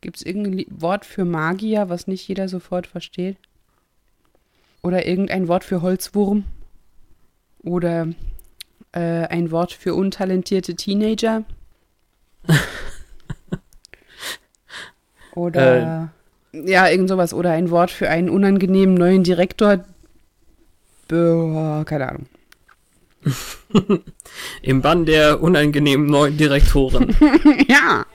Gibt es irgendein Wort für Magier, was nicht jeder sofort versteht? Oder irgendein Wort für Holzwurm? Oder äh, ein Wort für untalentierte Teenager? Oder ja, irgend sowas. Oder ein Wort für einen unangenehmen neuen Direktor? Boah, keine Ahnung. Im Bann der unangenehmen neuen Direktoren. ja.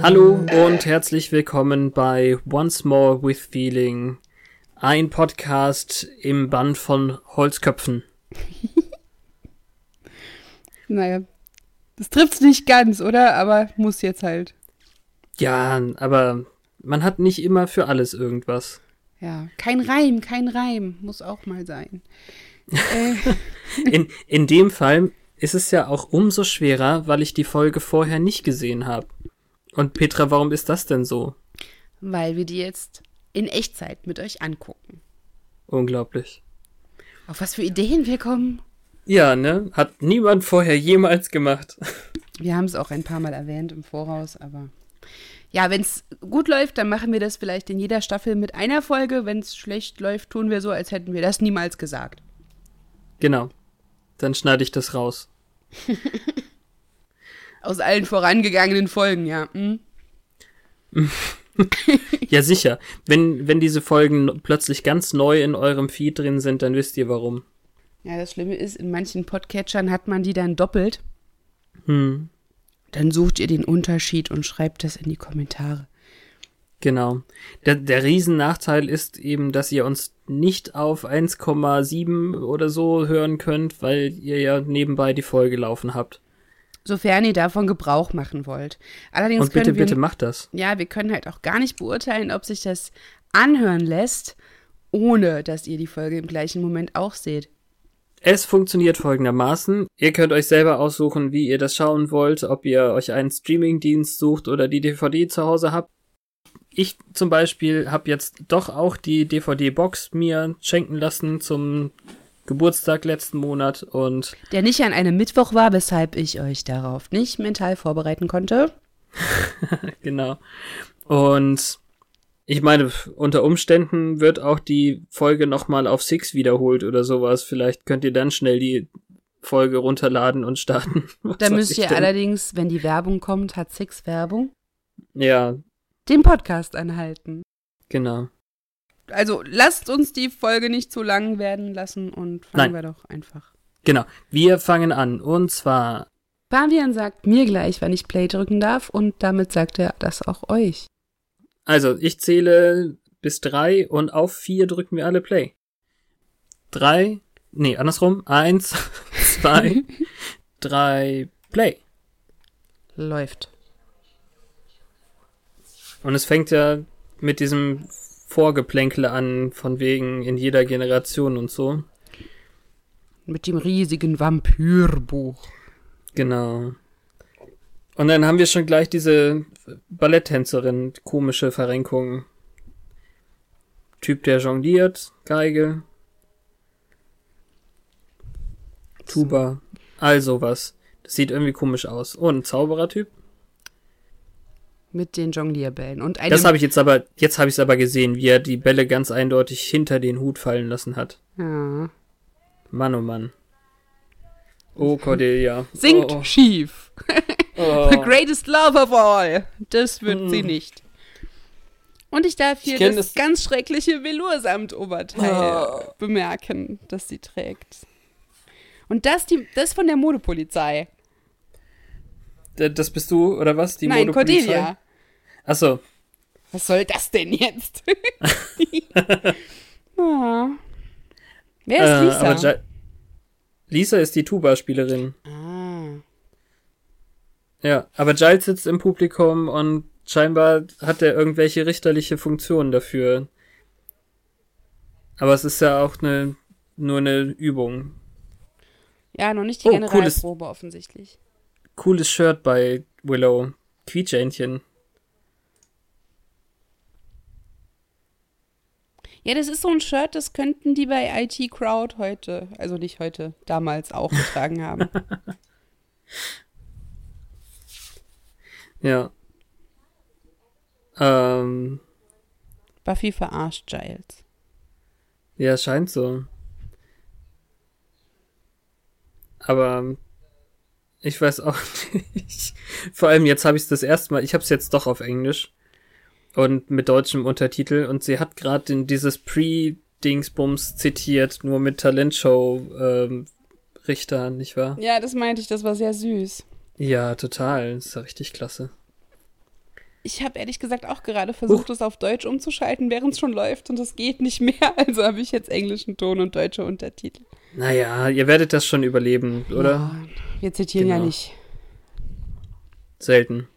Hallo und herzlich willkommen bei Once More with Feeling, ein Podcast im Band von Holzköpfen. Naja, das trifft's nicht ganz, oder? Aber muss jetzt halt. Ja, aber man hat nicht immer für alles irgendwas. Ja, kein Reim, kein Reim. Muss auch mal sein. äh, In, in dem Fall ist es ja auch umso schwerer, weil ich die Folge vorher nicht gesehen habe. Und Petra, warum ist das denn so? weil wir die jetzt in Echtzeit mit euch angucken. Unglaublich. Auf was für Ideen wir kommen. Ja, ne? Hat niemand vorher jemals gemacht. Wir haben es auch ein paar Mal erwähnt im Voraus, aber ja, wenn es gut läuft, dann machen wir das vielleicht in jeder Staffel mit einer Folge. Wenn es schlecht läuft, tun wir so, als hätten wir das niemals gesagt. Genau. Dann schneide ich das raus. Aus allen vorangegangenen Folgen, ja. Hm? Ja, sicher. Wenn, wenn diese Folgen plötzlich ganz neu in eurem Feed drin sind, dann wisst ihr warum. Ja, das Schlimme ist, in manchen Podcatchern hat man die dann doppelt. Hm, Dann sucht ihr den Unterschied und schreibt das in die Kommentare. genau. Der, der Riesennachteil ist eben, dass ihr uns nicht auf 1,7 oder so hören könnt, weil ihr ja nebenbei die Folge laufen habt. Sofern ihr davon Gebrauch machen wollt. Allerdings Und bitte, können wir, bitte macht das. ja, wir können halt auch gar nicht beurteilen, ob sich das anhören lässt, ohne dass ihr die Folge im gleichen Moment auch seht. Es funktioniert folgendermaßen. Ihr könnt euch selber aussuchen, wie ihr das schauen wollt, ob ihr euch einen Streamingdienst sucht oder die DVD zu Hause habt. Ich zum Beispiel habe jetzt doch auch die DVD-Box mir schenken lassen zum Geburtstag letzten Monat und Der nicht an einem Mittwoch war, weshalb ich euch darauf nicht mental vorbereiten konnte. genau. Und ich meine, unter Umständen wird auch die Folge nochmal auf Six wiederholt oder sowas. Vielleicht könnt ihr dann schnell die Folge runterladen und starten. Da müsst ihr denn? allerdings, wenn die Werbung kommt, hat Six Werbung, Ja, den Podcast anhalten. genau. Also lasst uns die Folge nicht zu lang werden lassen und fangen Nein. wir doch einfach. Genau. Wir fangen an. Und zwar Fabian sagt mir gleich, wann ich Play drücken darf und damit sagt er das auch euch. Also, ich zähle bis drei und auf vier drücken wir alle Play. Drei, nee, andersrum. Eins, zwei, drei, Play. Läuft. Und es fängt ja mit diesem Vorgeplänkel an, von wegen in jeder Generation und so. Mit dem riesigen Vampyrbuch. Genau. Und dann haben wir schon gleich diese Balletttänzerin, komische Verrenkung. Typ, der jongliert, Geige, Tuba, all sowas. Das sieht irgendwie komisch aus. Oh, ein Zauberertyp? Mit den Jonglierbällen. Und Das habe ich jetzt aber, jetzt habe ich es aber gesehen, wie er die Bälle ganz eindeutig hinter den Hut fallen lassen hat. ja. Mann, oh Mann. Oh, Cordelia. Singt Oh, schief. oh. The greatest love of all. Das wird sie Hm. nicht. Und ich darf hier Ich das das- ganz schreckliche Veloursamtoberteil Oh. bemerken, das sie trägt. Und das, die, das von der Modepolizei. Das bist du, oder was? Die Nein? Cordelia. Achso, Was soll das denn jetzt? ah. Wer ist Äh, Lisa? Lisa ist die Tuba-Spielerin. ah. Ja, aber Giles sitzt im Publikum und scheinbar hat er irgendwelche richterliche Funktionen dafür. Aber es ist ja auch eine, nur eine Übung. Ja, noch nicht die Oh, Generalprobe offensichtlich. Cooles Shirt bei Willow. Quietschähnchen. Ja, das ist so ein Shirt, das könnten die bei IT Crowd heute, also nicht heute, damals auch getragen haben. Ja. Ähm, Buffy verarscht Giles. ja, scheint so. Aber ich weiß auch nicht. Vor allem jetzt habe ich es das erste Mal, ich habe es jetzt doch auf Englisch und mit deutschem Untertitel und sie hat gerade dieses Pre-Dingsbums zitiert, nur mit Talentshow ähm, nicht wahr? Ja, das meinte ich, das war sehr süß. Ja, total. Das ist ja richtig klasse. Ich habe ehrlich gesagt auch gerade versucht, es auf Deutsch umzuschalten, während es schon läuft und es geht nicht mehr. Also habe ich jetzt englischen Ton und deutsche Untertitel. Naja, ihr werdet das schon überleben, oder? Ja, wir zitieren ja Genau. nicht. Selten.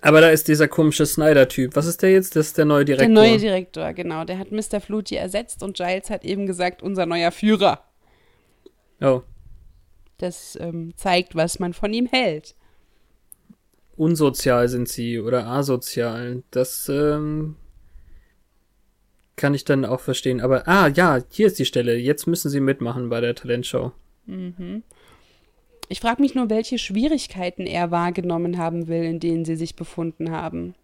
Aber da ist dieser komische Snyder-Typ. Was ist der jetzt? Das ist der neue Direktor. Der neue Direktor, genau. Der hat Mr. Flutie ersetzt und Giles hat eben gesagt, unser neuer Führer. oh, Das ähm, zeigt, was man von ihm hält. unsozial sind sie oder asozial. Das ähm, kann ich dann auch verstehen. Aber, ah, ja, hier ist die Stelle. Jetzt müssen sie mitmachen bei der Talentshow. Ich frage mich nur, welche Schwierigkeiten er wahrgenommen haben will, in denen sie sich befunden haben.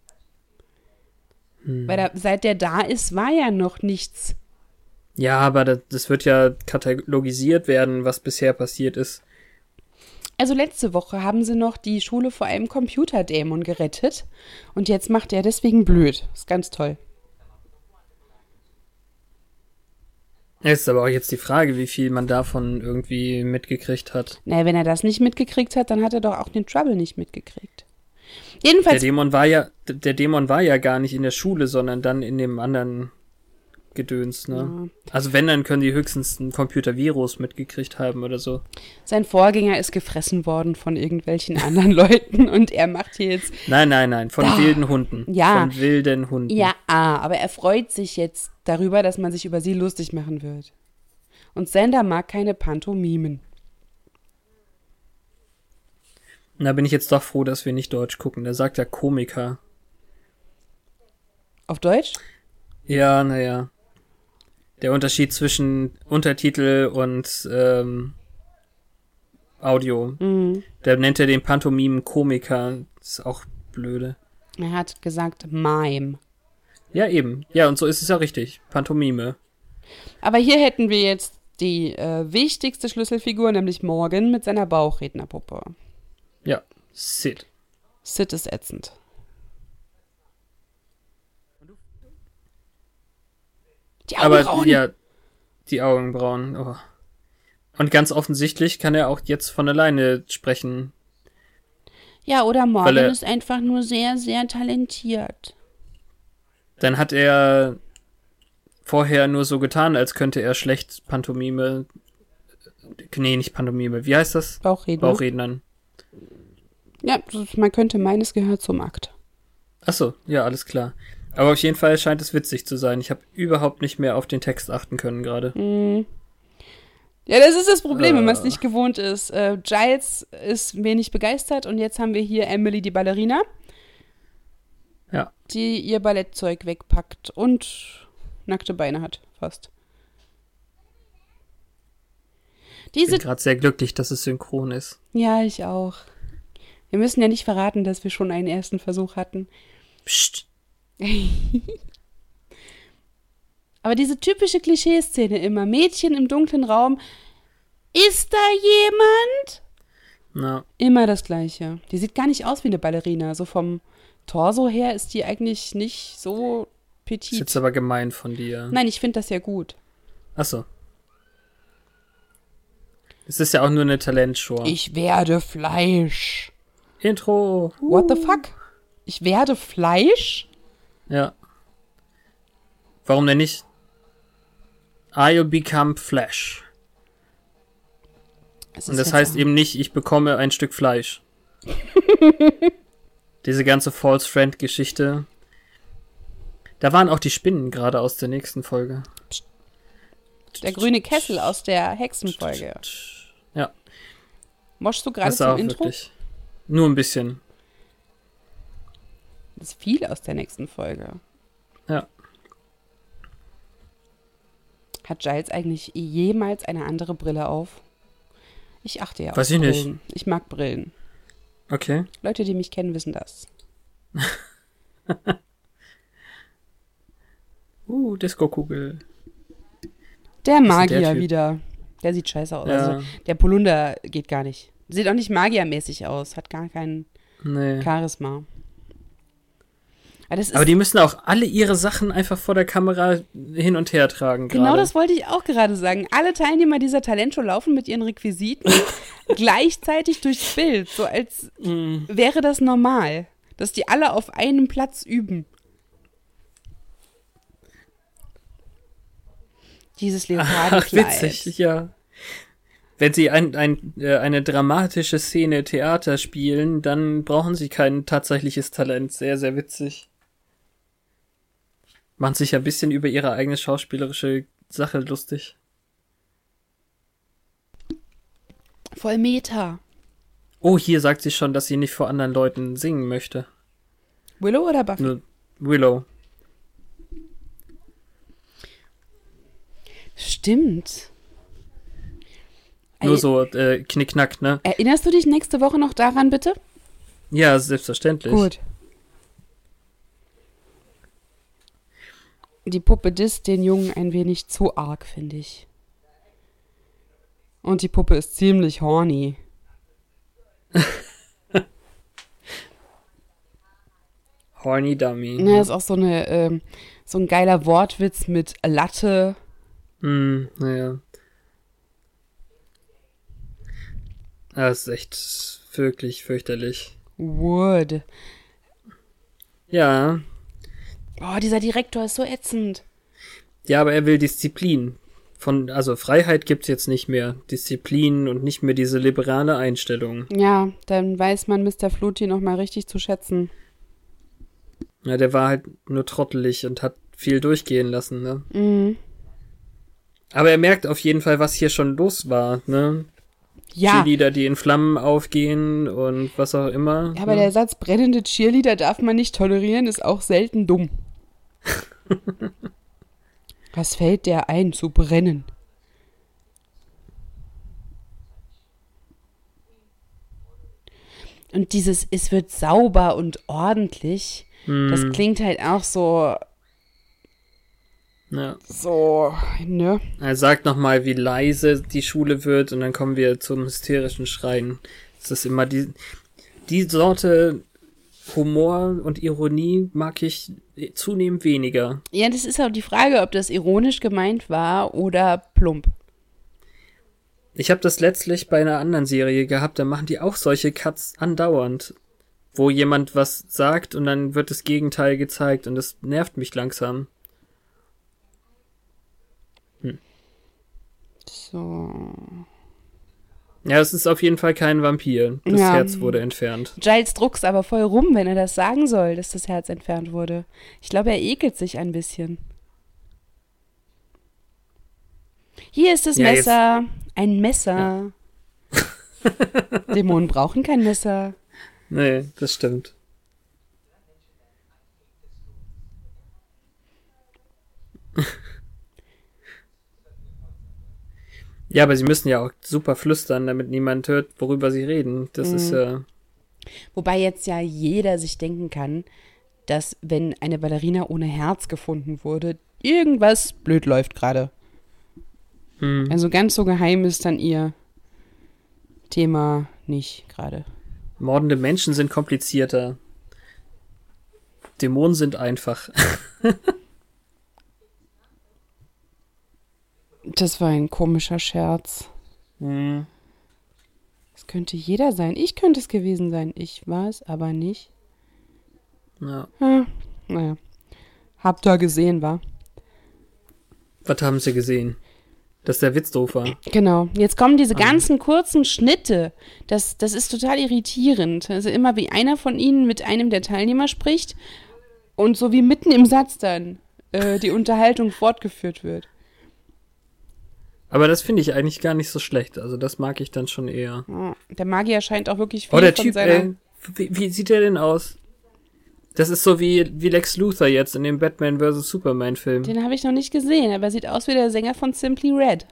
Weil da, seit der da ist, war ja noch nichts. Ja, aber das, das wird ja katalogisiert werden, was bisher passiert ist. Also letzte Woche haben sie noch die Schule vor einem Computerdämon gerettet und jetzt macht er deswegen blöd. Ist ganz toll. Ist aber auch jetzt die Frage, wie viel man davon irgendwie mitgekriegt hat. Naja, wenn er das nicht mitgekriegt hat, dann hat er doch auch den Trouble nicht mitgekriegt. Der Jedenfalls, Dämon war ja, der Dämon war ja gar nicht in der Schule, sondern dann in dem anderen Gedöns, ne? Also wenn, dann können die höchstens ein Computervirus mitgekriegt haben oder so. sein Vorgänger ist gefressen worden von irgendwelchen anderen Leuten und er macht hier jetzt Nein, nein, nein, von Ah, wilden Hunden. ja. Von wilden Hunden. Ja, ah, aber er freut sich jetzt darüber, dass man sich über sie lustig machen wird. Und Sander mag keine Pantomimen. Da bin ich jetzt doch froh, dass wir nicht Deutsch gucken. Da sagt er Komiker. Auf Deutsch? Ja, naja. Der Unterschied zwischen Untertitel und ähm, Audio. Mhm. Da nennt er den Pantomimen Komiker. Das ist auch blöde. Er hat gesagt Mime. Ja, eben. Ja, und so ist es ja richtig. Pantomime. Aber hier hätten wir jetzt die äh, wichtigste Schlüsselfigur, nämlich Morgan mit seiner Bauchrednerpuppe. Ja, Sid. Sid ist ätzend. Die Aber Augenbrauen. ja, die Augenbrauen. Oh. Und ganz offensichtlich kann er auch jetzt von alleine sprechen. ja, oder Morgan er- ist einfach nur sehr, sehr talentiert. Dann hat er vorher nur so getan, als könnte er schlecht Pantomime. Nee, nicht Pantomime. Wie heißt das? Bauchredner. Bauchrednern. Ja, man könnte meinen, es gehört zum Akt. Achso, ja, alles klar. Aber auf jeden Fall scheint es witzig zu sein. Ich habe überhaupt nicht mehr auf den Text achten können gerade. Mhm. Ja, das ist das Problem, wenn man es Äh. nicht gewohnt ist. Äh, Giles ist wenig begeistert und jetzt haben wir hier Emily, die Ballerina, Ja. die ihr Ballettzeug wegpackt und nackte Beine hat, fast. Ich Diese, bin gerade sehr glücklich, dass es synchron ist. ja, ich auch. Wir müssen ja nicht verraten, dass wir schon einen ersten Versuch hatten. Psst. Aber diese typische Klischeeszene immer, Mädchen im dunklen Raum, ist da jemand? Na, Immer das Gleiche. Die sieht gar nicht aus wie eine Ballerina. So vom Torso her ist die eigentlich nicht so ist petit. jetzt aber gemein von dir. Nein, ich finde das ja gut. Achso. Es ist ja auch nur eine Talentshow. Ich werde Fleisch. Intro. What the fuck? Ich werde Fleisch? Ja. Warum denn nicht? I'll become Flash. Es Und das heißt eben nicht, ich bekomme ein Stück Fleisch. Diese ganze False Friend-Geschichte. Da waren auch die Spinnen gerade aus der nächsten Folge. Der grüne Kessel aus der Hexenfolge. Ja. Moschst du gerade Das zum Intro? wirklich. Nur ein bisschen. Das ist viel aus der nächsten Folge. Ja. Hat Giles eigentlich jemals eine andere Brille auf? Ich achte ja auf Weiß ich nicht. Brillen. Ich mag Brillen. Okay. Leute, die mich kennen, wissen das. Uh, Disco-Kugel. Der Magier der wieder. Der sieht scheiße aus. Ja. Also, der Polunder geht gar nicht. Sieht auch nicht magiermäßig aus. Hat gar kein Nee. Charisma. Aber, die müssen auch alle ihre Sachen einfach vor der Kamera hin und her tragen. genau das wollte ich auch gerade sagen. Alle Teilnehmer dieser Talentshow laufen mit ihren Requisiten gleichzeitig durchs Bild. So als Mm. wäre das normal. Dass die alle auf einem Platz üben. Dieses Ach, Leopardenkleid. witzig, ja. Wenn sie ein, ein, äh, eine dramatische Szene Theater spielen, dann brauchen sie kein tatsächliches Talent. Sehr, sehr witzig. Machen sich ein bisschen über ihre eigene schauspielerische Sache lustig. Voll Meta. Oh, hier sagt sie schon, dass sie nicht vor anderen Leuten singen möchte. Willow oder Buffy? Willow. Stimmt. Nur so äh, knickknack, ne? Erinnerst du dich nächste Woche noch daran, bitte? Ja, selbstverständlich. Gut. Die Puppe disst den Jungen ein wenig zu arg, finde ich. Und die Puppe ist ziemlich horny. Horny Dummy. Ja, ist auch so eine, ähm, so ein geiler Wortwitz mit Latte. Hm, naja. Das ist echt wirklich fürchterlich. Wood. Ja. Oh, dieser Direktor ist so ätzend. Ja, aber er will Disziplin. Von, also Freiheit gibt's jetzt nicht mehr. Disziplin und nicht mehr diese liberale Einstellung. Ja, dann weiß man Mr. Flutie noch mal richtig zu schätzen. Ja, der war halt nur trottelig und hat viel durchgehen lassen, ne? Mhm. Aber er merkt auf jeden Fall, was hier schon los war, ne? Ja, Cheerleader, die in Flammen aufgehen und was auch immer. aber ne? der Satz brennende Cheerleader darf man nicht tolerieren, ist auch selten dumm. Was fällt der ein, zu brennen? Und dieses, es wird sauber und ordentlich, das Hm, klingt halt auch so, ja. so, ne? Er sagt nochmal, wie leise die Schule wird und dann kommen wir zum hysterischen Schreien. Es ist immer die, die Sorte Humor und Ironie mag ich zunehmend weniger. Ja, das ist auch die Frage, ob das ironisch gemeint war oder plump. Ich habe das letztlich bei einer anderen Serie gehabt, da machen die auch solche Cuts andauernd, wo jemand was sagt und dann wird das Gegenteil gezeigt und das nervt mich langsam. So. Ja, es ist auf jeden Fall kein Vampir. Das Ja. Herz wurde entfernt. Giles druckst aber voll rum, wenn er das sagen soll, dass das Herz entfernt wurde. Ich glaube, er ekelt sich ein bisschen. Hier ist das Ja, jetzt- Messer. Ein Messer. Dämonen brauchen kein Messer. Nee, das stimmt. Ja, aber sie müssen ja auch super flüstern, damit niemand hört, worüber sie reden. Das ist ja. Wobei jetzt ja jeder sich denken kann, dass wenn eine Ballerina ohne Herz gefunden wurde, irgendwas blöd läuft gerade. Hm. Also ganz so geheim ist dann ihr Thema nicht gerade. Mordende Menschen sind komplizierter. Dämonen sind einfach. Das war ein komischer Scherz. Hm. Es könnte jeder sein. Ich könnte es gewesen sein. Ich war es aber nicht. Ja. Hm, naja. Habt ihr gesehen, war? Was haben sie gesehen? Dass der Witz doof war. Genau. Jetzt kommen diese Ah. ganzen kurzen Schnitte. Das, das ist total irritierend. Also immer wie einer von ihnen mit einem der Teilnehmer spricht und so wie mitten im Satz dann äh, die Unterhaltung fortgeführt wird. Aber das finde ich eigentlich gar nicht so schlecht. Also das mag ich dann schon eher. Der Magier scheint auch wirklich viel Oh, der von Typ, seiner... ey. Wie, wie sieht der denn aus? Das ist so wie, wie Lex Luthor jetzt in dem Batman vs. Superman Film. Den habe ich noch nicht gesehen, aber er sieht aus wie der Sänger von Simply Red.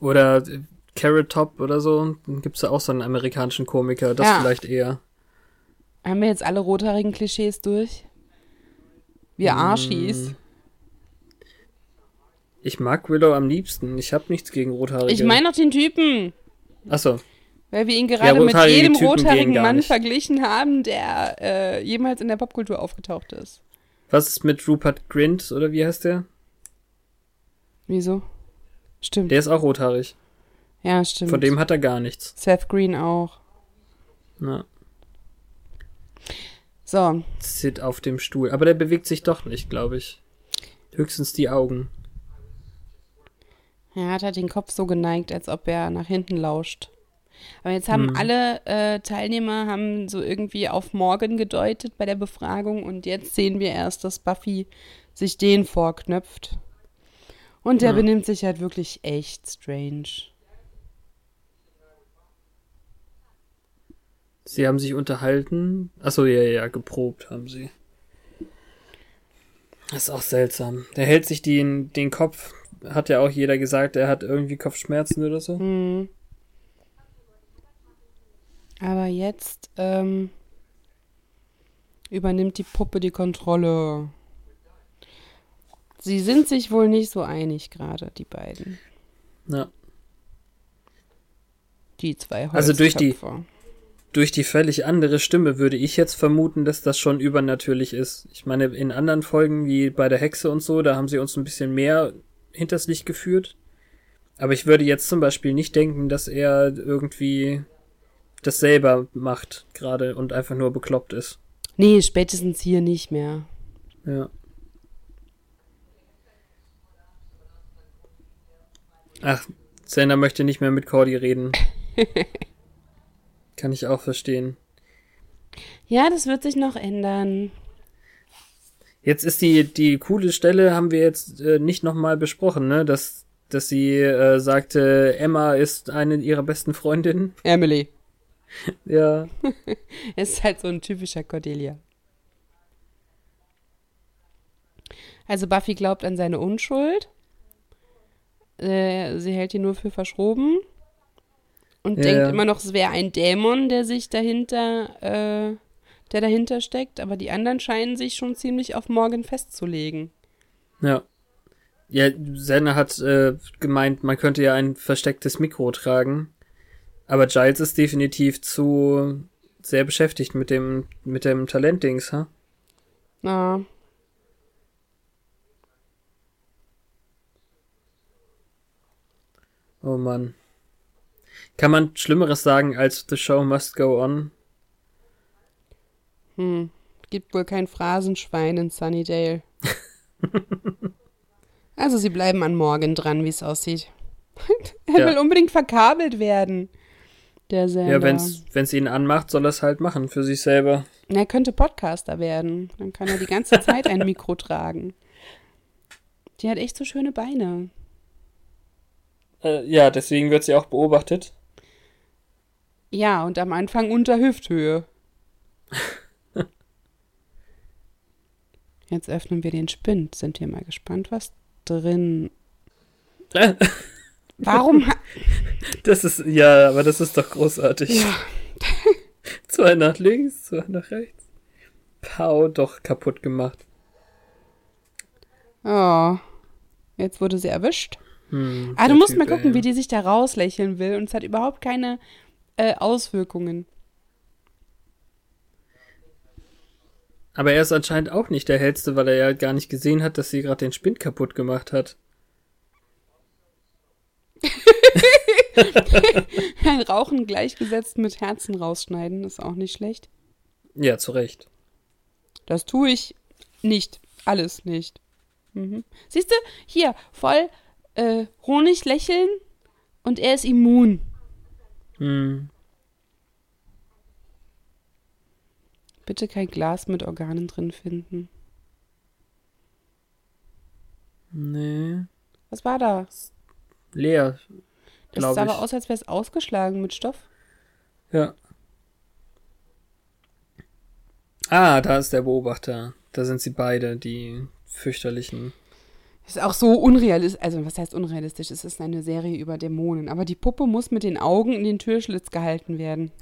Oder äh, Carrot Top oder so. Dann gibt's da auch so einen amerikanischen Komiker. Das Ja. vielleicht eher. Haben wir jetzt alle rothaarigen Klischees durch? Wir Mm. Ich mag Willow am liebsten. Ich habe nichts gegen Rothaarige. Ich meine doch den Typen. Achso. Weil wir ihn gerade mit rothaarige jedem rothaarigen Mann nicht. verglichen haben, der äh, jemals in der Popkultur aufgetaucht ist. Was ist mit Rupert Grint oder wie heißt der? Wieso? Stimmt. Der ist auch rothaarig. ja, stimmt. Von dem hat er gar nichts. Seth Green auch. Na, So, Sid auf dem Stuhl. Aber der bewegt sich doch nicht, glaube ich. Höchstens die Augen. Er hat halt den Kopf so geneigt, als ob er nach hinten lauscht. Aber jetzt haben Hm. alle äh, Teilnehmer haben so irgendwie auf morgen gedeutet bei der Befragung und jetzt sehen wir erst, dass Buffy sich den vorknöpft. Und der Ja. benimmt sich halt wirklich echt strange. Sie haben sich unterhalten. Achso, ja, ja, geprobt haben sie. Das ist auch seltsam. Der hält sich den, den Kopf. Hat ja auch jeder gesagt, er hat irgendwie Kopfschmerzen oder so. Hm. Aber jetzt ähm, übernimmt die Puppe die Kontrolle. Sie sind sich wohl nicht so einig gerade, die beiden. Ja. Die zwei Holzköpfe. Also durch die- Durch die völlig andere Stimme würde ich jetzt vermuten, dass das schon übernatürlich ist. Ich meine, in anderen Folgen wie bei der Hexe und so, da haben sie uns ein bisschen mehr hinters Licht geführt. Aber ich würde jetzt zum Beispiel nicht denken, dass er irgendwie das selber macht gerade und einfach nur bekloppt ist. Nee, spätestens hier nicht mehr. Ja. Ach, Sander möchte nicht mehr mit Cordy reden. Kann ich auch verstehen. Ja, das wird sich noch ändern. Jetzt ist die, die coole Stelle, haben wir jetzt äh, nicht nochmal besprochen, ne? Dass, dass sie äh, sagte, Emma ist eine ihrer besten Freundinnen. Emily. Ja. Es ist halt so ein typischer Cordelia. Also Buffy glaubt an seine Unschuld. Äh, sie hält ihn nur für verschroben. Und Ja, denkt immer noch, es wäre ein Dämon, der sich dahinter, äh, der dahinter steckt. Aber die anderen scheinen sich schon ziemlich auf Morgan festzulegen. Ja. Ja, Sander hat äh, gemeint, man könnte ja ein verstecktes Mikro tragen. Aber Giles ist definitiv zu sehr beschäftigt mit dem, mit dem Talentdings, ha? Na, Oh Mann. Kann man Schlimmeres sagen als The Show Must Go On? Hm. Gibt wohl kein Phrasenschwein in Sunnydale. also sie bleiben an Morgan dran, wie es aussieht. er Ja. will unbedingt verkabelt werden. Der Sender. Ja, wenn's, wenn's ihn anmacht, soll er es halt machen für sich selber. Er könnte Podcaster werden. Dann kann er die ganze Zeit ein Mikro tragen. Die hat echt so schöne Beine. Äh, ja, deswegen wird sie auch beobachtet. Ja, und am Anfang unter Hüfthöhe. Jetzt öffnen wir den Spind. Sind wir mal gespannt, was drin. Warum? Das ist, ja, aber das ist doch großartig. Ja. zwei nach links, zwei nach rechts. Pau, doch kaputt gemacht. Oh. Jetzt wurde sie erwischt. Hm, Ah, du musst mal gucken, ey. wie die sich da rauslächeln will. Und es hat überhaupt keine äh, Auswirkungen. Aber er ist anscheinend auch nicht der hellste, weil er ja gar nicht gesehen hat, dass sie gerade den Spind kaputt gemacht hat. Ein Rauchen gleichgesetzt mit Herzen rausschneiden ist auch nicht schlecht. Ja, zu Recht. Das tue ich nicht. Alles nicht. Mhm. Siehst du, hier, voll äh, Honig lächeln und er ist immun. Hm. Bitte kein Glas mit Organen drin finden. Nee. Was war da? Leer. Das sah aber ich. aus, als wäre es ausgeschlagen mit Stoff. Ja. Ah, da ist der Beobachter. Da sind sie beide, die fürchterlichen. Ist auch so unrealistisch. Also, was heißt unrealistisch? Es ist eine Serie über Dämonen. Aber die Puppe muss mit den Augen in den Türschlitz gehalten werden.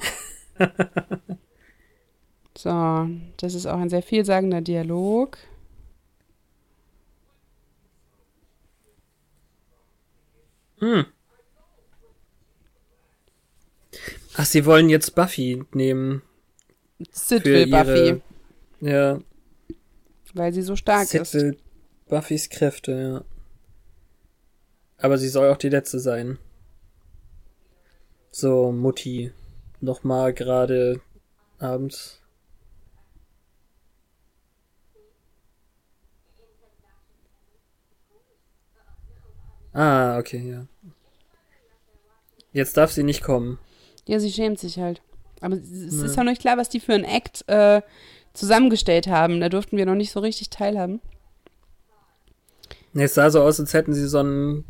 so, das ist auch ein sehr vielsagender Dialog. Hm. Ach, sie wollen jetzt Buffy nehmen. Sid will Buffy, Ja, weil sie so stark Sid ist. will Buffys Kräfte, ja. Aber sie soll auch die letzte sein. So, Mutti. Nochmal gerade abends. Ah, okay, ja. Jetzt darf sie nicht kommen. Ja, sie schämt sich halt. Aber es Ja. ist ja noch nicht klar, was die für einen Act äh, zusammengestellt haben. Da durften wir noch nicht so richtig teilhaben. Nee, Es sah so aus, als hätten sie so ein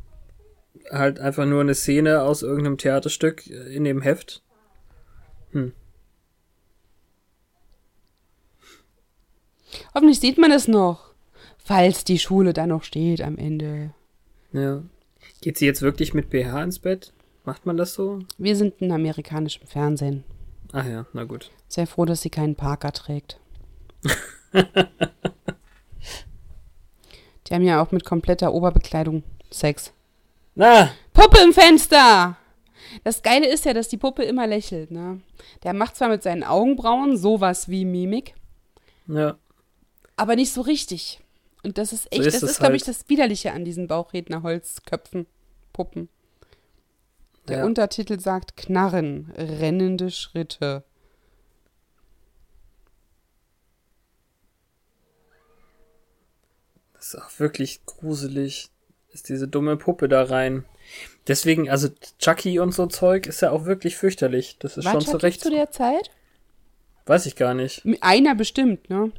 halt einfach nur eine Szene aus irgendeinem Theaterstück in dem Heft. Hoffentlich sieht man es noch. Falls die Schule da noch steht am Ende. Ja. Geht sie jetzt wirklich mit BH ins Bett? Macht man das so? Wir sind in amerikanischem Fernsehen. Ach ja, na gut. Sehr froh, dass sie keinen Parker trägt. die haben ja auch mit kompletter Oberbekleidung Sex. Na, Puppe im Fenster! Das Geile ist ja, dass die Puppe immer lächelt, ne? Der macht zwar mit seinen Augenbrauen sowas wie Mimik, ja. aber nicht so richtig. Und das ist echt, So ist das ist, glaube ich, halt. das Widerliche an diesen Bauchredner-Holzköpfen, Puppen. Der ja. Untertitel sagt Knarren, rennende Schritte. Das ist auch wirklich gruselig. Ist diese dumme Puppe da rein. Deswegen, also Chucky und so Zeug ist ja auch wirklich fürchterlich. Das ist War schon Chucky zu Recht. zu der Zeit? Weiß ich gar nicht. Einer bestimmt, ne?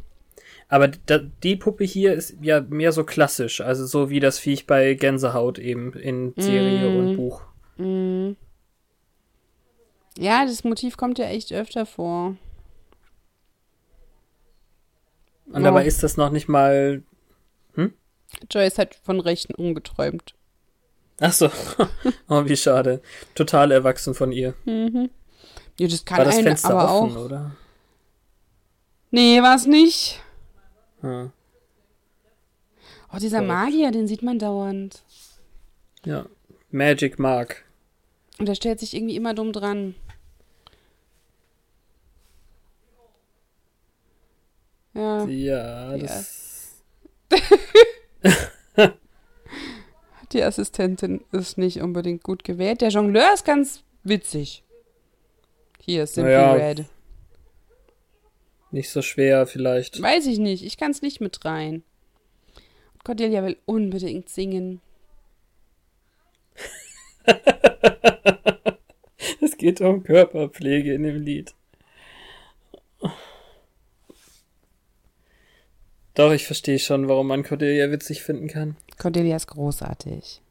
Aber da, die Puppe hier ist ja mehr so klassisch. Also so wie das Viech bei Gänsehaut eben in Serie Mm. und Buch. Mhm. Ja, das Motiv kommt ja echt öfter vor. Und Ja. dabei ist das noch nicht mal. Joyce hat von Rechten umgeträumt. Ach so. oh, wie schade. Total erwachsen von ihr. Mhm. Ja, das kann War das einen Fenster aber offen, auch. oder? Nee, war es nicht. Ja. Oh, dieser Verrückt. Magier, den sieht man dauernd. ja. Magic Mark. Und der stellt sich irgendwie immer dumm dran. Ja, Ja, das. die Assistentin ist nicht unbedingt gut gewählt. Der Jongleur ist ganz witzig. Hier, Simply Naja. Red. Nicht so schwer, vielleicht. Weiß ich nicht, ich kann es nicht mit rein. Cordelia will unbedingt singen. Es geht um Körperpflege in dem Lied. Doch, ich verstehe schon, warum man Cordelia witzig finden kann. Cordelia ist großartig.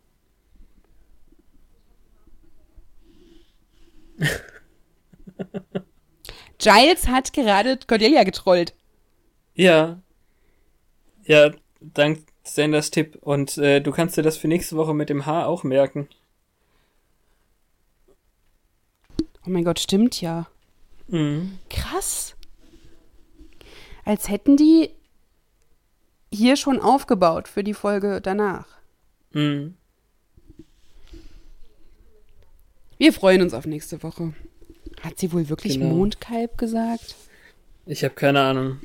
Giles hat gerade Cordelia getrollt. Ja. Ja, dank Sanders Tipp. Und äh, du kannst dir das für nächste Woche mit dem Haar auch merken. Oh mein Gott, stimmt ja. Mhm. Krass. Als hätten die hier schon aufgebaut für die Folge danach. Mhm. Wir freuen uns auf nächste Woche. Hat sie wohl wirklich Genau. Mondkalb gesagt? Ich habe keine Ahnung.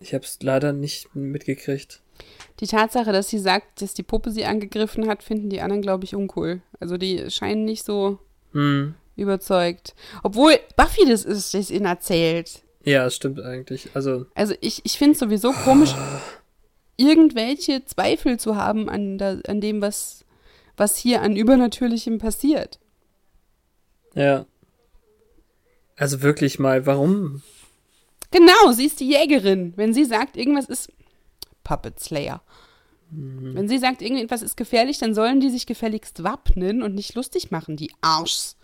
Ich habe es leider nicht mitgekriegt. Die Tatsache, dass sie sagt, dass die Puppe sie angegriffen hat, finden die anderen, glaube ich, uncool. Also die scheinen nicht so Hm. überzeugt. Obwohl Buffy das ist, das ihnen erzählt. Ja, es stimmt eigentlich. Also, Also ich, ich finde es sowieso komisch, irgendwelche Zweifel zu haben an, da, an dem, was, was hier an Übernatürlichem passiert. ja. Also wirklich mal, warum? Genau, sie ist die Jägerin. Wenn sie sagt, irgendwas ist Puppet Slayer. Wenn sie sagt, irgendetwas ist gefährlich, dann sollen die sich gefälligst wappnen und nicht lustig machen, die Arschs.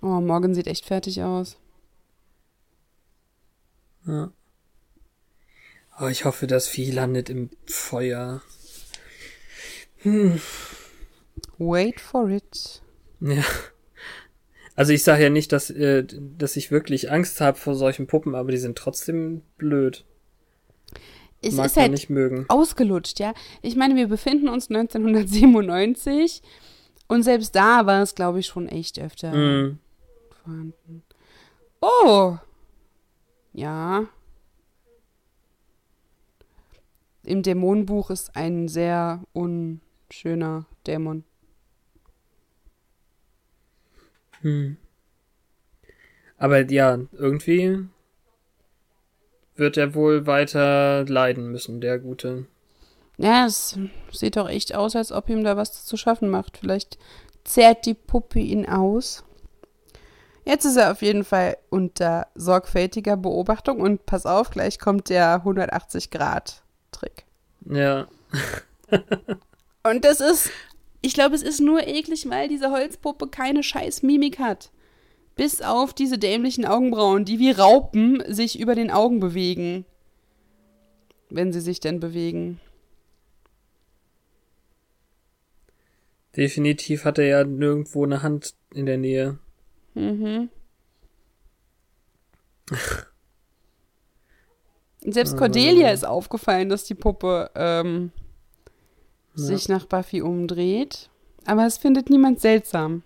Oh, Morgan sieht echt fertig aus. Ja. Oh, ich hoffe, das Vieh landet im Feuer. Wait for it. Ja. Also ich sage ja nicht, dass, äh, dass ich wirklich Angst habe vor solchen Puppen, aber die sind trotzdem blöd. Es Mag ist halt nicht mögen. ausgelutscht, ja. Ich meine, wir befinden uns 1997 und selbst da war es, glaube ich, schon echt öfter Mm. vorhanden. Oh! Ja. Im Dämonenbuch ist ein sehr unschöner Dämon. Hm. Aber ja, irgendwie wird er wohl weiter leiden müssen, der Gute. Ja, es sieht doch echt aus, als ob ihm da was zu schaffen macht. Vielleicht zehrt die Puppe ihn aus. Jetzt ist er auf jeden Fall unter sorgfältiger Beobachtung und pass auf, gleich kommt der 180-Grad-Trick. Ja. Und das ist, ich glaube, es ist nur eklig, weil diese Holzpuppe keine scheiß Mimik hat. Bis auf diese dämlichen Augenbrauen, die wie Raupen sich über den Augen bewegen. Wenn sie sich denn bewegen. Definitiv hat er ja nirgendwo eine Hand in der Nähe. Mhm. Und Selbst Cordelia ist aufgefallen, dass die Puppe ähm, Ja. sich nach Buffy umdreht. Aber es findet niemand seltsam.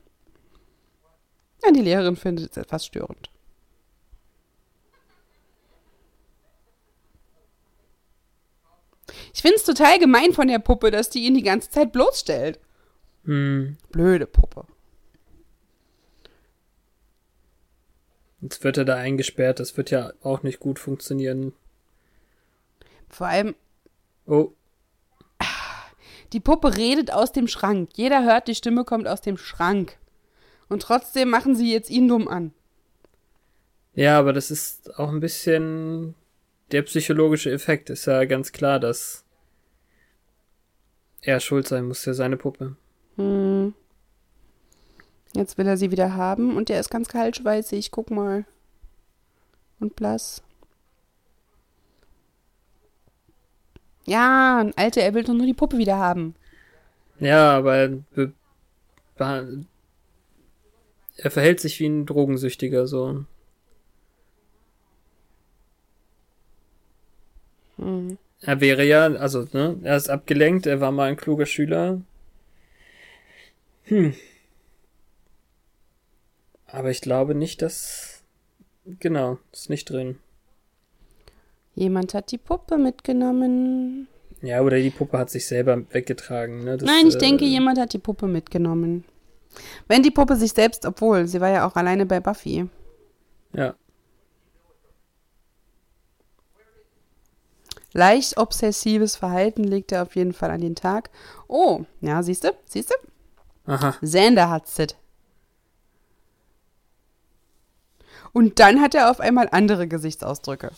Ja, die Lehrerin findet es etwas störend. Ich finde es total gemein von der Puppe, dass die ihn die ganze Zeit bloßstellt. Hm. Blöde Puppe. Jetzt wird er da eingesperrt. Das wird ja auch nicht gut funktionieren. Vor allem, Oh, Die Puppe redet aus dem Schrank. Jeder hört, die Stimme kommt aus dem Schrank. Und trotzdem machen sie jetzt ihn dumm an. ja, aber das ist auch ein bisschen der psychologische Effekt. Ist ja ganz klar, dass er schuld sein muss, ja seine Puppe. Hm. Jetzt will er sie wieder haben und der ist ganz kaltschweißig. Guck mal. Und blass. Ja, ein Alter, er will doch nur die Puppe wieder haben. Ja, aber er, er verhält sich wie ein Drogensüchtiger, so. Hm. Er wäre ja, also, ne, er ist abgelenkt, er war mal ein kluger Schüler. Hm. Aber ich glaube nicht, dass. Genau, ist nicht drin. Jemand hat die Puppe mitgenommen. Ja, oder die Puppe hat sich selber weggetragen, ne? Das, Nein, ich äh, denke, jemand hat die Puppe mitgenommen. Wenn die Puppe sich selbst, obwohl, sie war ja auch alleine bei Buffy. Ja. Leicht obsessives Verhalten legt er auf jeden Fall an den Tag. Oh, ja, siehst du? Siehst du? Aha. Xander hat's it. Und dann hat er auf einmal andere Gesichtsausdrücke.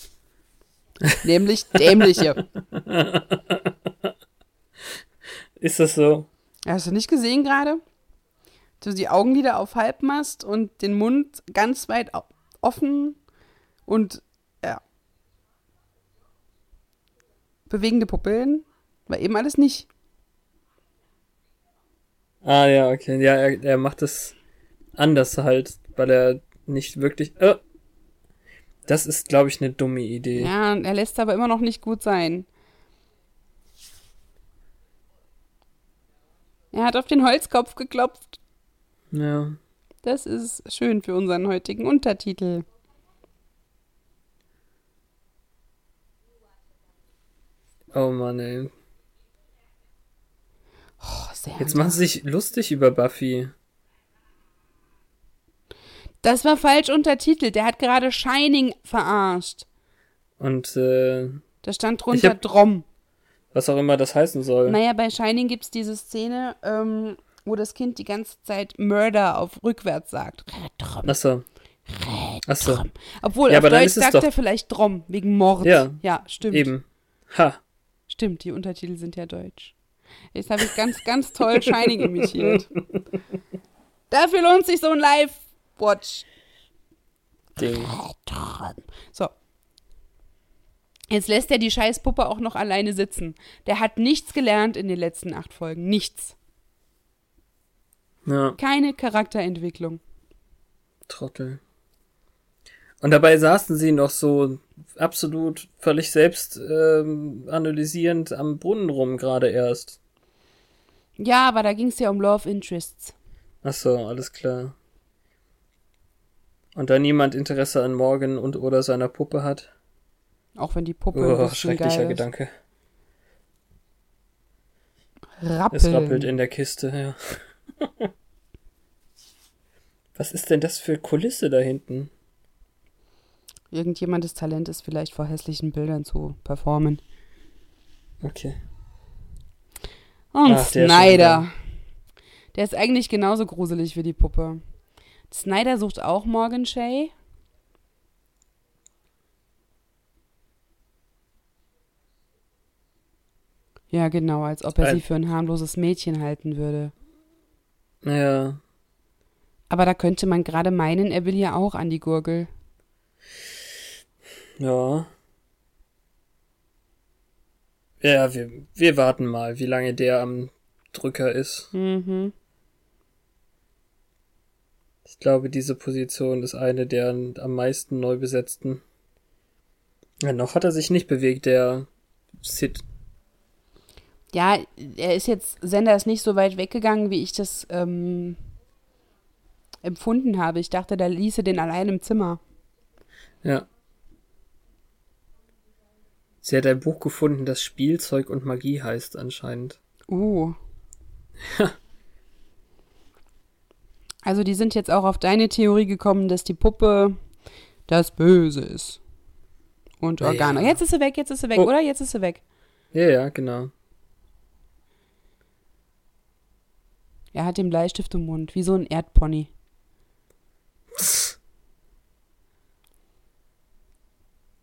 Nämlich dämliche. Ist das so? Hast du nicht gesehen gerade? Du die Augenlider auf halb machst und den Mund ganz weit offen und ja. Bewegende Pupillen war eben alles nicht. Ah, ja, okay. Ja, er, er macht es anders halt, weil er nicht wirklich. Äh, das ist, glaube ich, eine dumme Idee. Ja, er lässt aber immer noch nicht gut sein. Er hat auf den Holzkopf geklopft. Ja. Das ist schön für unseren heutigen Untertitel. Oh Mann, ey. Oh, Jetzt machen sie sich lustig über Buffy. Das war falsch untertitelt. Der hat gerade Shining verarscht. Und äh, Da stand drunter hab- Drom. was auch immer das heißen soll. Naja, bei Shining gibt es diese Szene, ähm, wo das Kind die ganze Zeit Murder auf rückwärts sagt. Drom, Achso. Achso. Obwohl, Ja, auf Deutsch sagt doch- er vielleicht Drom, wegen Mord. Ja. ja stimmt. Eben. Ha. Stimmt, die Untertitel sind ja deutsch. Jetzt habe ich ganz, ganz toll Shining imitiert. Dafür lohnt sich so ein Live-Watch. Ding. So. Jetzt lässt er die Scheißpuppe auch noch alleine sitzen. Der hat nichts gelernt in den letzten acht Folgen. Nichts. Ja, Keine Charakterentwicklung. Trottel. Und dabei saßen sie noch so absolut völlig selbst ähm, analysierend am Brunnen rum gerade erst. Ja, aber da ging es ja um Love Interests. Achso, alles klar. Und da niemand Interesse an Morgan und oder seiner Puppe hat. Auch wenn die Puppe Oh, schrecklicher Gedanke. Rappeln. Es rappelt in der Kiste, ja. Was ist denn das für Kulisse da hinten? Irgendjemandes Talent ist vielleicht vor hässlichen Bildern zu performen. Okay. Und Ach, Snyder. Der ist eigentlich genauso gruselig wie die Puppe. Snyder sucht auch Morgan Shay. Ja, genau, als ob er sie für ein harmloses Mädchen halten würde. Naja, Aber da könnte man gerade meinen, er will ja auch an die Gurgel. ja. Ja, wir, wir warten mal, wie lange der am Drücker ist. Mhm. Ich glaube, diese Position ist eine der am meisten neu besetzten. Ja, noch hat er sich nicht bewegt, der Sid. Ja, er ist jetzt, Sender ist nicht so weit weggegangen, wie ich das ähm, empfunden habe. Ich dachte, da ließe den allein im Zimmer. Ja. Sie hat ein Buch gefunden, das Spielzeug und Magie heißt anscheinend. Uh. Also die sind jetzt auch auf deine Theorie gekommen, dass die Puppe das Böse ist. Und Ja, Organe. ja. Jetzt ist sie weg, jetzt ist sie weg, Oh. oder? Jetzt ist sie weg. Ja, ja, genau. Er hat den Bleistift im Mund, wie so ein Erdpony.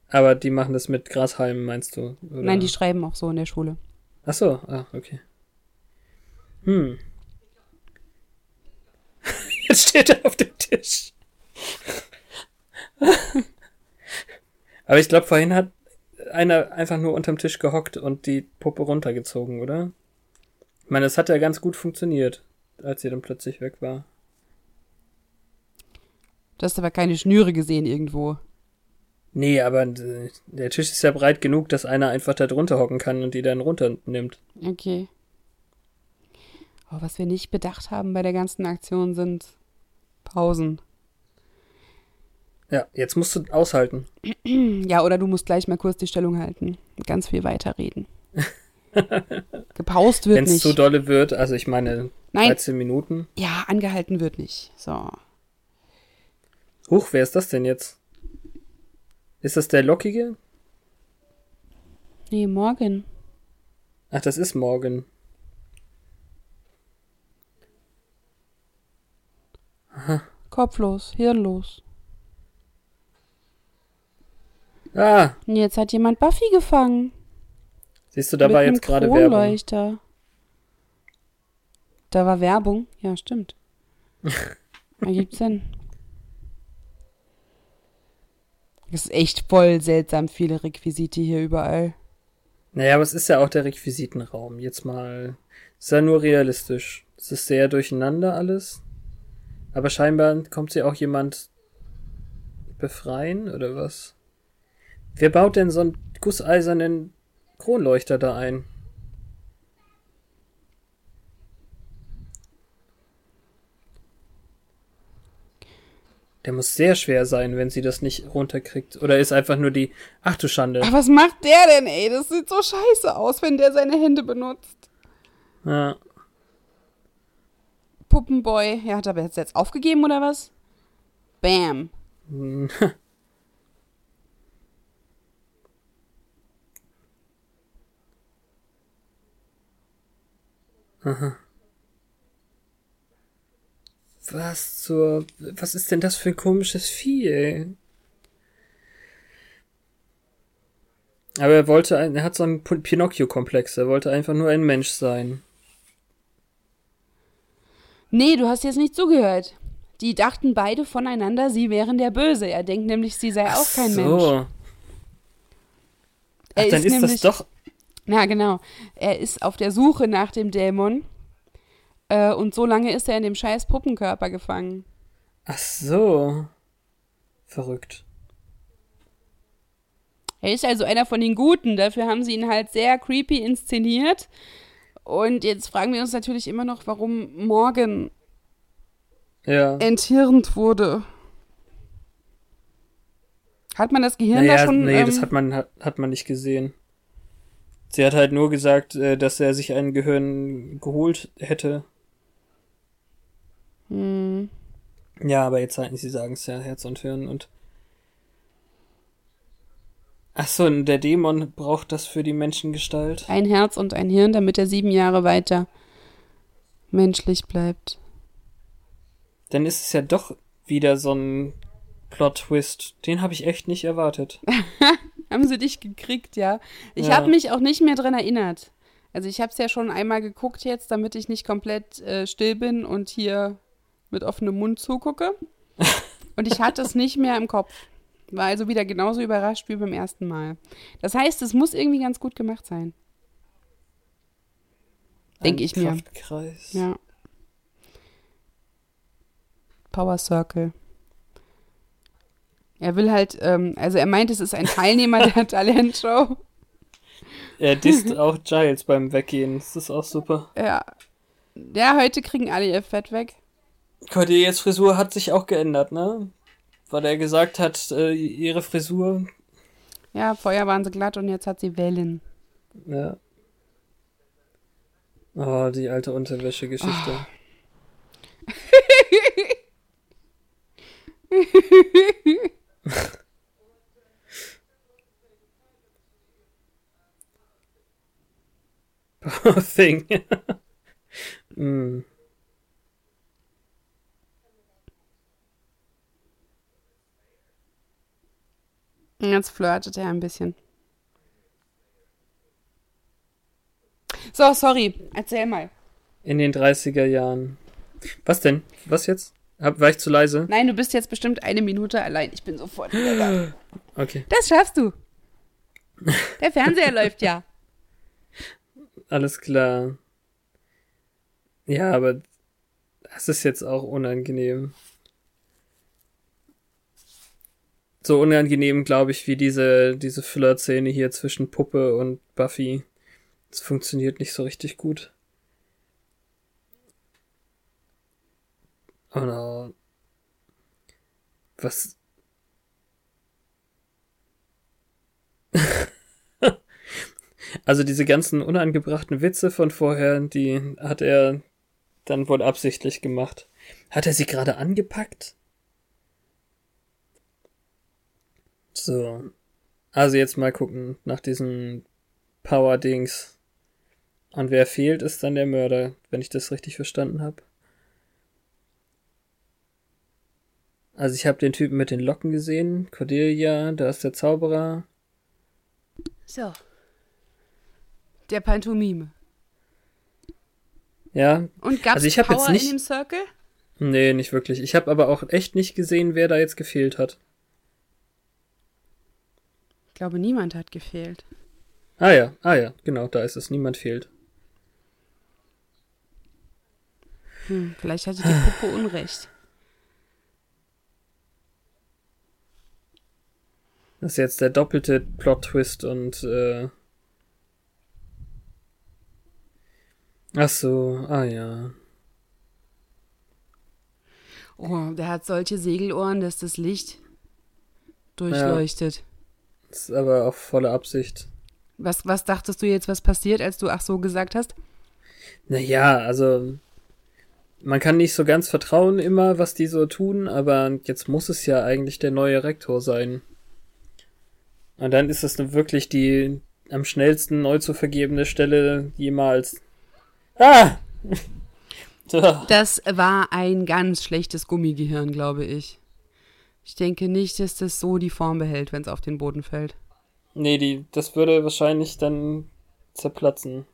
Aber die machen das mit Grashalmen, meinst du? Oder? Nein, die schreiben auch so in der Schule. Ach so, ah, okay. Hm. Jetzt steht er auf dem Tisch. Aber ich glaube, vorhin hat einer einfach nur unterm Tisch gehockt und die Puppe runtergezogen, oder? Ich meine, es hat ja ganz gut funktioniert, als sie dann plötzlich weg war. Du hast aber keine Schnüre gesehen irgendwo. Nee, aber der Tisch ist ja breit genug, dass einer einfach da drunter hocken kann und die dann runternimmt. Okay. Oh, was wir nicht bedacht haben bei der ganzen Aktion sind Pausen. Ja, jetzt musst du aushalten. Ja, oder du musst gleich mal kurz die Stellung halten. und Ganz viel weiterreden. Gepaust wird Wenn es nicht. zu dolle wird, also ich meine Nein, 13 Minuten. ja, angehalten wird nicht. So. Huch, wer ist das denn jetzt? Ist das der Lockige? Nee, morgen. Ach, das ist morgen. Kopflos, hirnlos. Ah, Und jetzt hat jemand Buffy gefangen. siehst du, da war mit jetzt einem gerade Werbung. Da war Werbung. Ja, stimmt. Ergibt Sinn. Es ist echt voll seltsam, viele Requisite hier überall. Naja, aber es ist ja auch der Requisitenraum. Jetzt mal. Ist ja nur realistisch. Es ist sehr durcheinander alles. Aber scheinbar kommt sie auch jemand befreien, oder was? Wer baut denn so einen gusseisernen Kronleuchter da ein? Der muss sehr schwer sein, wenn sie das nicht runterkriegt. Oder ist einfach nur die. Ach du Schande. Ach, was macht der denn, ey? Das sieht so scheiße aus, wenn der seine Hände benutzt. Ja. Puppenboy. Ja, hat er aber jetzt, jetzt aufgegeben oder was? Bam. Aha. Was zur. Was ist denn das für ein komisches Vieh, ey? Aber er wollte, ein, er hat so einen Pinocchio-Komplex. Er wollte einfach nur ein Mensch sein. Nee, du hast jetzt nicht zugehört. Die dachten beide voneinander, sie wären der Böse. Er denkt nämlich, sie sei Ach auch kein so. Mensch. Ach, Er dann ist, nämlich, das doch. Ja, genau. Er ist auf der Suche nach dem Dämon. Äh, und so lange ist er in dem scheiß Puppenkörper gefangen. Ach so. Verrückt. Er ist also einer von den Guten. Dafür haben sie ihn halt sehr creepy inszeniert. Und jetzt fragen wir uns natürlich immer noch, warum Morgan Ja. enthirnt wurde. Hat man das Gehirn da Naja, schon? nee, ähm, das hat man, hat, hat man nicht gesehen. Sie hat halt nur gesagt, äh, dass er sich ein Gehirn geholt hätte. hm. Ja, aber jetzt halt, sie sagen es ja, Herz und Hirn und. Ach so, und der Dämon braucht das für die Menschengestalt. Ein Herz und ein Hirn, damit er sieben Jahre weiter menschlich bleibt. Dann ist es ja doch wieder so ein Plot-Twist. Den habe ich echt nicht erwartet. Haben sie dich gekriegt, ja? Ich Ja. habe mich auch nicht mehr dran erinnert. Also ich habe es ja schon einmal geguckt jetzt, damit ich nicht komplett äh, still bin und hier mit offenem Mund zugucke. Und ich hatte es nicht mehr im Kopf. War also wieder genauso überrascht wie beim ersten Mal. Das heißt, es muss irgendwie ganz gut gemacht sein. Denk Ein ich mir. Kraftkreis. Ja. Power Circle. Er will halt, ähm, also er meint, es ist ein Teilnehmer der Talentshow. Er disst auch Giles beim Weggehen. Das ist auch super. Ja. Ja, heute kriegen alle ihr Fett weg. Cordelias Frisur hat sich auch geändert, ne? Weil er gesagt hat, äh, ihre Frisur. Ja, vorher waren sie glatt und jetzt hat sie Wellen. Ja. Oh, die alte Unterwäsche-Geschichte. Poor thing. mm. Und jetzt flirtet er ein bisschen. So, sorry, erzähl mal. In den 30er Jahren. Was denn? Was jetzt? Hab, war ich zu leise? Nein, du bist jetzt bestimmt eine Minute allein. Ich bin sofort wieder da. Okay, Das schaffst du. Der Fernseher läuft ja. alles klar. Ja, aber das ist jetzt auch unangenehm. So unangenehm, glaube ich, wie diese, diese Flirt-Szene hier zwischen Puppe und Buffy. Das funktioniert nicht so richtig gut. Oh no. Was? Also diese ganzen unangebrachten Witze von vorher, die hat er dann wohl absichtlich gemacht. Hat er sie gerade angepackt? So. Also jetzt mal gucken nach diesen Power-Dings. Und wer fehlt, ist dann der Mörder, wenn ich das richtig verstanden habe. Also ich habe den Typen mit den Locken gesehen, Cordelia, da ist der Zauberer. So. Der Pantomime. Ja, Und gab's Also ich hab Power jetzt nicht- in dem Circle? Nee, nicht wirklich. Ich habe aber auch echt nicht gesehen, wer da jetzt gefehlt hat. Ich glaube, niemand hat gefehlt. Ah ja, ah ja, genau, da ist es. Niemand fehlt. Hm, vielleicht hatte die Puppe Unrecht. Das ist jetzt der doppelte Plot-Twist und äh. Ach so, ah ja. Oh, der hat solche Segelohren, dass das Licht durchleuchtet. Das ist aber auch volle Absicht. Was, was dachtest du jetzt, was passiert, als du ach so gesagt hast? Naja, also. man kann nicht so ganz vertrauen immer, was die so tun, aber jetzt muss es ja eigentlich der neue Rektor sein. Und dann ist es wirklich die am schnellsten neu zu vergebene Stelle jemals. Ah! Das war ein ganz schlechtes Gummigehirn, glaube ich. Ich denke nicht, dass das so die Form behält, wenn es auf den Boden fällt. Nee, die, das würde wahrscheinlich dann zerplatzen.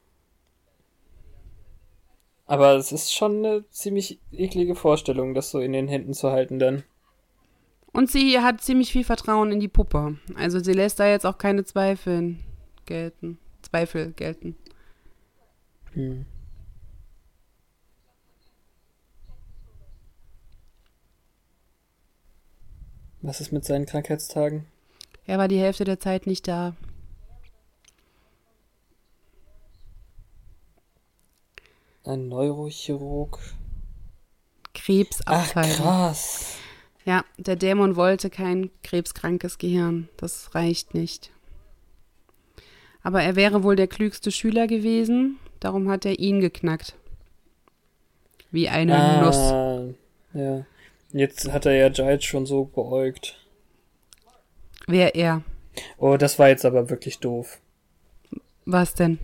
Aber es ist schon eine ziemlich eklige Vorstellung, das so in den Händen zu halten dann. Und sie hat ziemlich viel Vertrauen in die Puppe. Also sie lässt da jetzt auch keine Zweifel gelten. Zweifel gelten. Hm. Was ist mit seinen Krankheitstagen? Er war die Hälfte der Zeit nicht da. Ein Neurochirurg. Krebsabteilung. Ach, krass. Ja, der Dämon wollte kein krebskrankes Gehirn. Das reicht nicht. Aber er wäre wohl der klügste Schüler gewesen, darum hat er ihn geknackt. Wie eine ah, Nuss. Ja. Jetzt hat er ja Giles schon so beäugt. Wer er? Oh, das war jetzt aber wirklich doof. Was denn?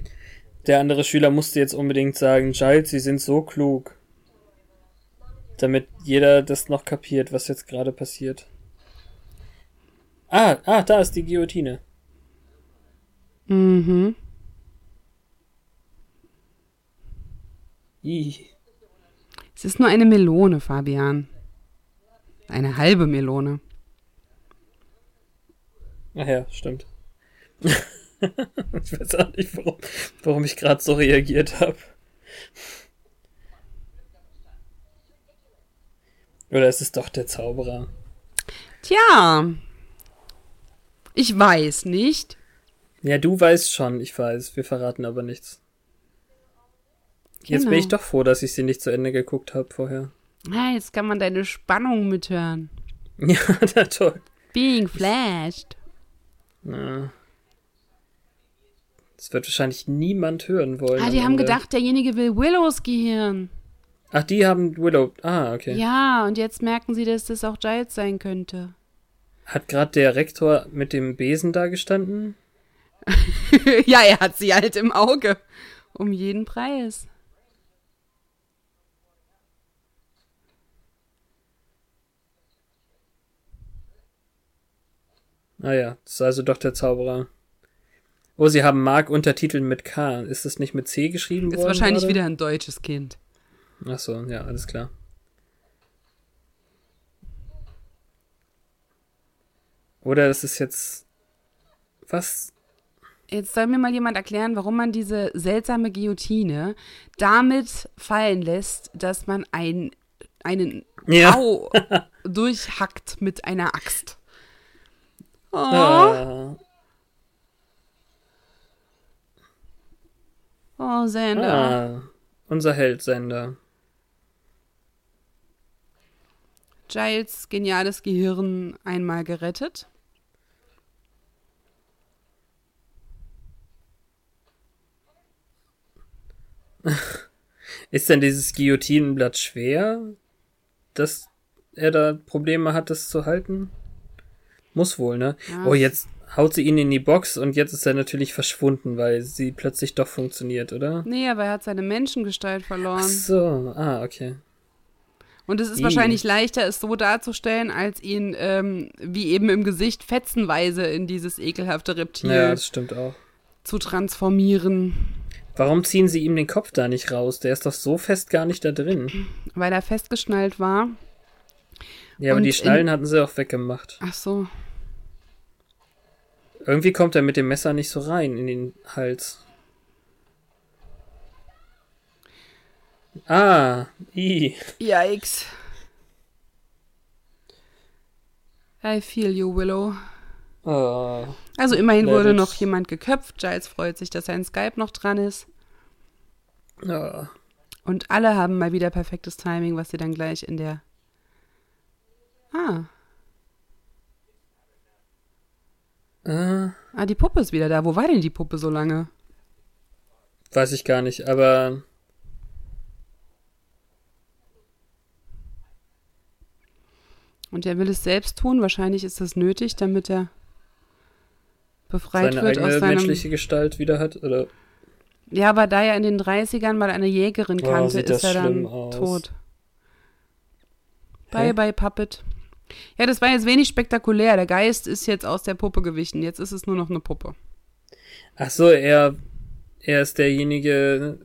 Der andere Schüler musste jetzt unbedingt sagen, Giles, Sie sind so klug. Damit jeder das noch kapiert, was jetzt gerade passiert. Ah, ah, da ist die Guillotine. Mhm. I. Es ist nur eine Melone, Fabian. Eine halbe Melone. Ach ja, stimmt. ich weiß auch nicht, warum, warum ich gerade so reagiert habe. Oder ist es doch der Zauberer? Tja, ich weiß nicht. Ja, du weißt schon, ich weiß. Wir verraten aber nichts. Genau. Jetzt bin ich genau. doch froh, dass ich sie nicht zu Ende geguckt habe vorher. Ah, jetzt kann man deine Spannung mithören. Ja, na toll. Being flashed. Na. Das wird wahrscheinlich niemand hören wollen. Ah, die haben Ende. gedacht, derjenige will Willows Gehirn. Ach, die haben Willow. Ah, okay. Ja, und jetzt merken sie, dass das auch Giles sein könnte. Hat gerade der Rektor mit dem Besen da gestanden? ja, er hat sie halt im Auge. Um jeden Preis. Ah ja, das ist also doch der Zauberer. Oh, sie haben Mark Untertiteln mit K. Ist das nicht mit C geschrieben ist worden? Ist wahrscheinlich gerade? wieder ein deutsches Kind. Ach so, ja, alles klar. Oder das ist jetzt. Was? Jetzt soll mir mal jemand erklären, warum man diese seltsame Guillotine damit fallen lässt, dass man ein, einen ja. Au durchhackt mit einer Axt. Oh. Oh, Sender. Ah, unser Held Sender. Giles geniales Gehirn einmal gerettet. Ist denn dieses Guillotinenblatt schwer, dass er da Probleme hat, das zu halten? Muss wohl, ne? Ja. Oh, jetzt haut sie ihn in die Box und jetzt ist er natürlich verschwunden, weil sie plötzlich doch funktioniert, oder? Nee, aber er hat seine Menschengestalt verloren. Ach so, ah, okay. Und es ist I. wahrscheinlich leichter, es so darzustellen, als ihn ähm, wie eben im Gesicht fetzenweise in dieses ekelhafte Reptil ja, das stimmt auch. zu transformieren. Warum ziehen sie ihm den Kopf da nicht raus? Der ist doch so fest gar nicht da drin. Weil er festgeschnallt war ja, aber die Schnallen hatten sie auch weggemacht. Ach so. Irgendwie kommt er mit dem Messer nicht so rein in den Hals. Ah, i. Yikes. I feel you, Willow. Oh, also immerhin wurde noch jemand geköpft. Giles freut sich, dass sein Skype noch dran ist. Oh. Und alle haben mal wieder perfektes Timing, was sie dann gleich in der Ah. Äh. Ah, die Puppe ist wieder da. Wo war denn die Puppe so lange? Weiß ich gar nicht, aber. Und er will es selbst tun. Wahrscheinlich ist das nötig, damit er befreit Seine wird eigene aus seinem. menschliche Gestalt wieder hat? Oder? Ja, aber da er in den 30ern mal eine Jägerin Oh, kannte, sieht ist er dann aus. tot. Hä? Bye, bye, Puppet. Ja, das war jetzt wenig spektakulär. Der Geist ist jetzt aus der Puppe gewichen. Jetzt ist es nur noch eine Puppe. Ach so, er, er ist derjenige.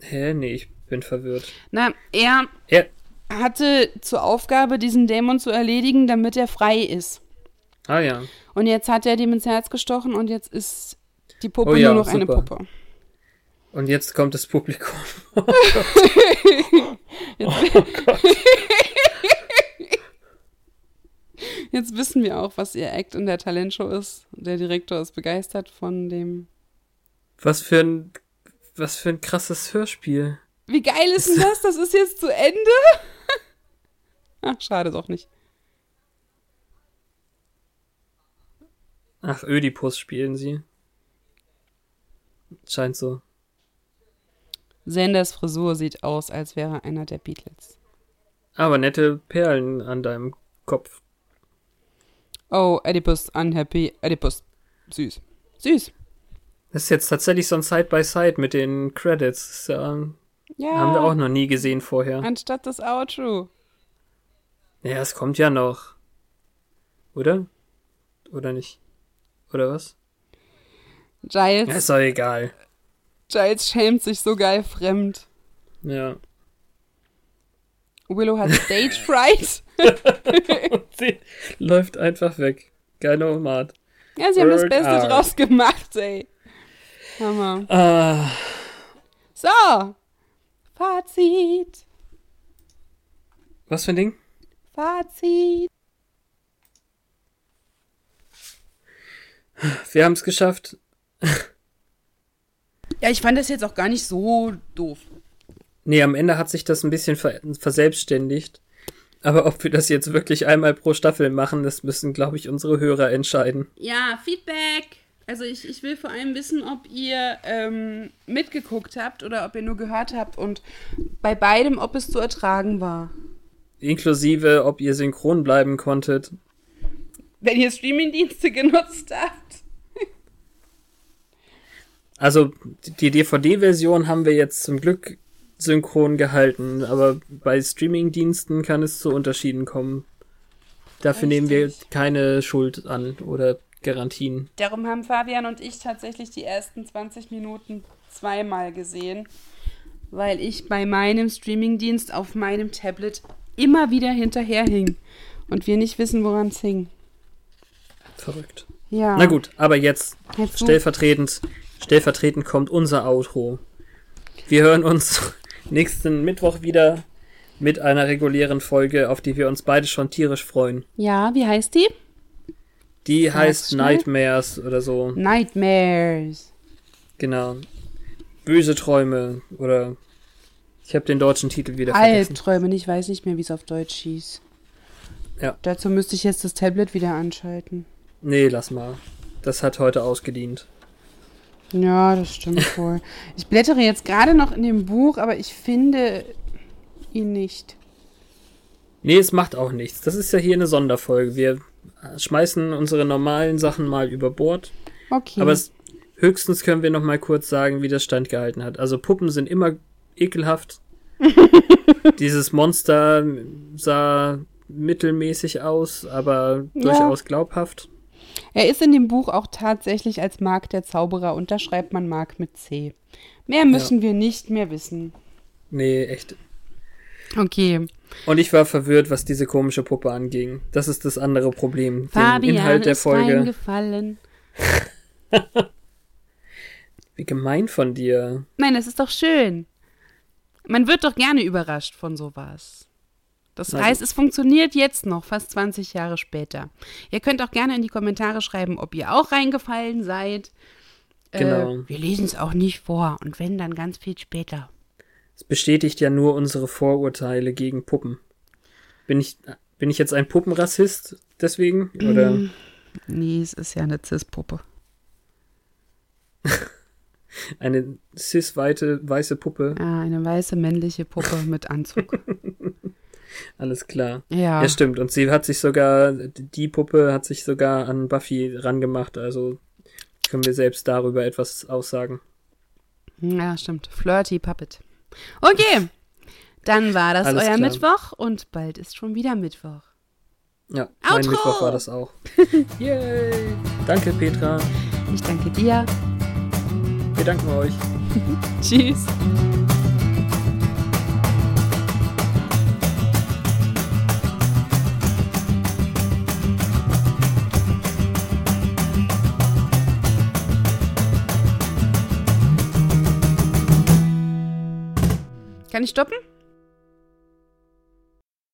Hä? Nee, ich bin verwirrt. Na, er Er. hatte zur Aufgabe, diesen Dämon zu erledigen, damit er frei ist. Ah ja. Und jetzt hat er dem ins Herz gestochen und jetzt ist die Puppe Oh ja, nur noch eine super. Puppe. Und jetzt kommt das Publikum. Jetzt wissen wir auch, was ihr Act in der Talentshow ist. Der Direktor ist begeistert von dem. Was für ein, was für ein krasses Hörspiel. Wie geil ist denn das? Das ist jetzt zu Ende? Ach, schade doch nicht. Ach, Ödipus spielen sie. Scheint so. Sanders Frisur sieht aus, als wäre er einer der Beatles. Aber nette Perlen an deinem Kopf. Oh, Oedipus, unhappy, Oedipus. Süß. Süß. Das ist jetzt tatsächlich so ein Side-by-Side mit den Credits. Ja, Ja. Haben wir auch noch nie gesehen vorher. Anstatt das Outro. Ja, es kommt ja noch. Oder? Oder nicht? Oder was? Giles, Ja, ist doch egal. Giles schämt sich so geil fremd. Ja. Willow hat Stage Fright. Sie läuft einfach weg. Geiler Omat. Ja, sie haben das Beste out. draus gemacht, ey. Hammer. Ah, So. Fazit. was für ein Ding? Fazit. Wir haben es geschafft. Ja, ich fand das jetzt auch gar nicht so doof. Nee, am Ende hat sich das ein bisschen ver verselbstständigt. Aber ob wir das jetzt wirklich einmal pro Staffel machen, das müssen, glaube ich, unsere Hörer entscheiden. Ja, Feedback. Also ich, ich will vor allem wissen, ob ihr ähm, mitgeguckt habt oder ob ihr nur gehört habt und bei beidem, ob es zu ertragen war. Inklusive, ob ihr synchron bleiben konntet. Wenn ihr Streamingdienste genutzt habt. Also, die DVD-Version haben wir jetzt zum Glück synchron gehalten, aber bei Streamingdiensten kann es zu Unterschieden kommen. Dafür nehmen wir Richtig. keine Schuld an oder Garantien. Darum haben Fabian und ich tatsächlich die ersten 20 Minuten zweimal gesehen, weil ich bei meinem Streamingdienst auf meinem Tablet immer wieder hinterherhing und wir nicht wissen, woran es hing. Verrückt. Ja. Na gut, aber jetzt Jetzt stellvertretend, stellvertretend kommt unser Outro. Wir hören uns nächsten Mittwoch wieder mit einer regulären Folge, auf die wir uns beide schon tierisch freuen. Ja, wie heißt die? Die Sag's heißt schnell. Nightmares oder so. Nightmares. Genau. Böse Träume oder ich habe den deutschen Titel wieder vergessen. Albträume, ich weiß nicht mehr, wie es auf Deutsch hieß. Ja. Dazu müsste ich jetzt das Tablet wieder anschalten. Nee, lass mal. Das hat heute ausgedient. Ja, das stimmt wohl. Ich blättere jetzt gerade noch in dem Buch, aber ich finde ihn nicht. Nee, es macht auch nichts. Das ist ja hier eine Sonderfolge. Wir schmeißen unsere normalen Sachen mal über Bord. Okay. Aber es, höchstens können wir noch mal kurz sagen, wie das standgehalten hat. Also Puppen sind immer ekelhaft. Dieses Monster sah mittelmäßig aus, aber Ja. durchaus glaubhaft. Er ist in dem Buch auch tatsächlich als Mark der Zauberer und da schreibt man Mark mit C. Mehr müssen wir nicht mehr wissen. Nee, echt. Okay. Und ich war verwirrt, was diese komische Puppe anging. Das ist das andere Problem. Den Fabian Inhalt der ist Folge. reingefallen. Wie gemein von dir. Nein, das ist doch schön. Man wird doch gerne überrascht von sowas. Das Na heißt, es funktioniert jetzt noch, fast 20 Jahre später. Ihr könnt auch gerne in die Kommentare schreiben, ob ihr auch reingefallen seid. Genau. Äh, wir lesen es auch nicht vor und wenn, dann ganz viel später. Es bestätigt ja nur unsere Vorurteile gegen Puppen. Bin ich, bin ich jetzt ein Puppenrassist deswegen? Oder? Mm. Nee, es ist ja eine Cis-Puppe. Eine cis-weite weiße Puppe. Ja, eine weiße männliche Puppe mit Anzug. Alles klar. Ja. Ja, stimmt. Und sie hat sich sogar, die Puppe hat sich sogar an Buffy rangemacht. Also können wir selbst darüber etwas aussagen. Ja, stimmt. Flirty Puppet. Okay. Dann war das Alles euer klar. Mittwoch und bald ist schon wieder Mittwoch. Ja, mein Outro! Mittwoch war das auch. Yay! Danke, Petra. Ich danke dir. Wir danken euch. Tschüss. Kann ich stoppen?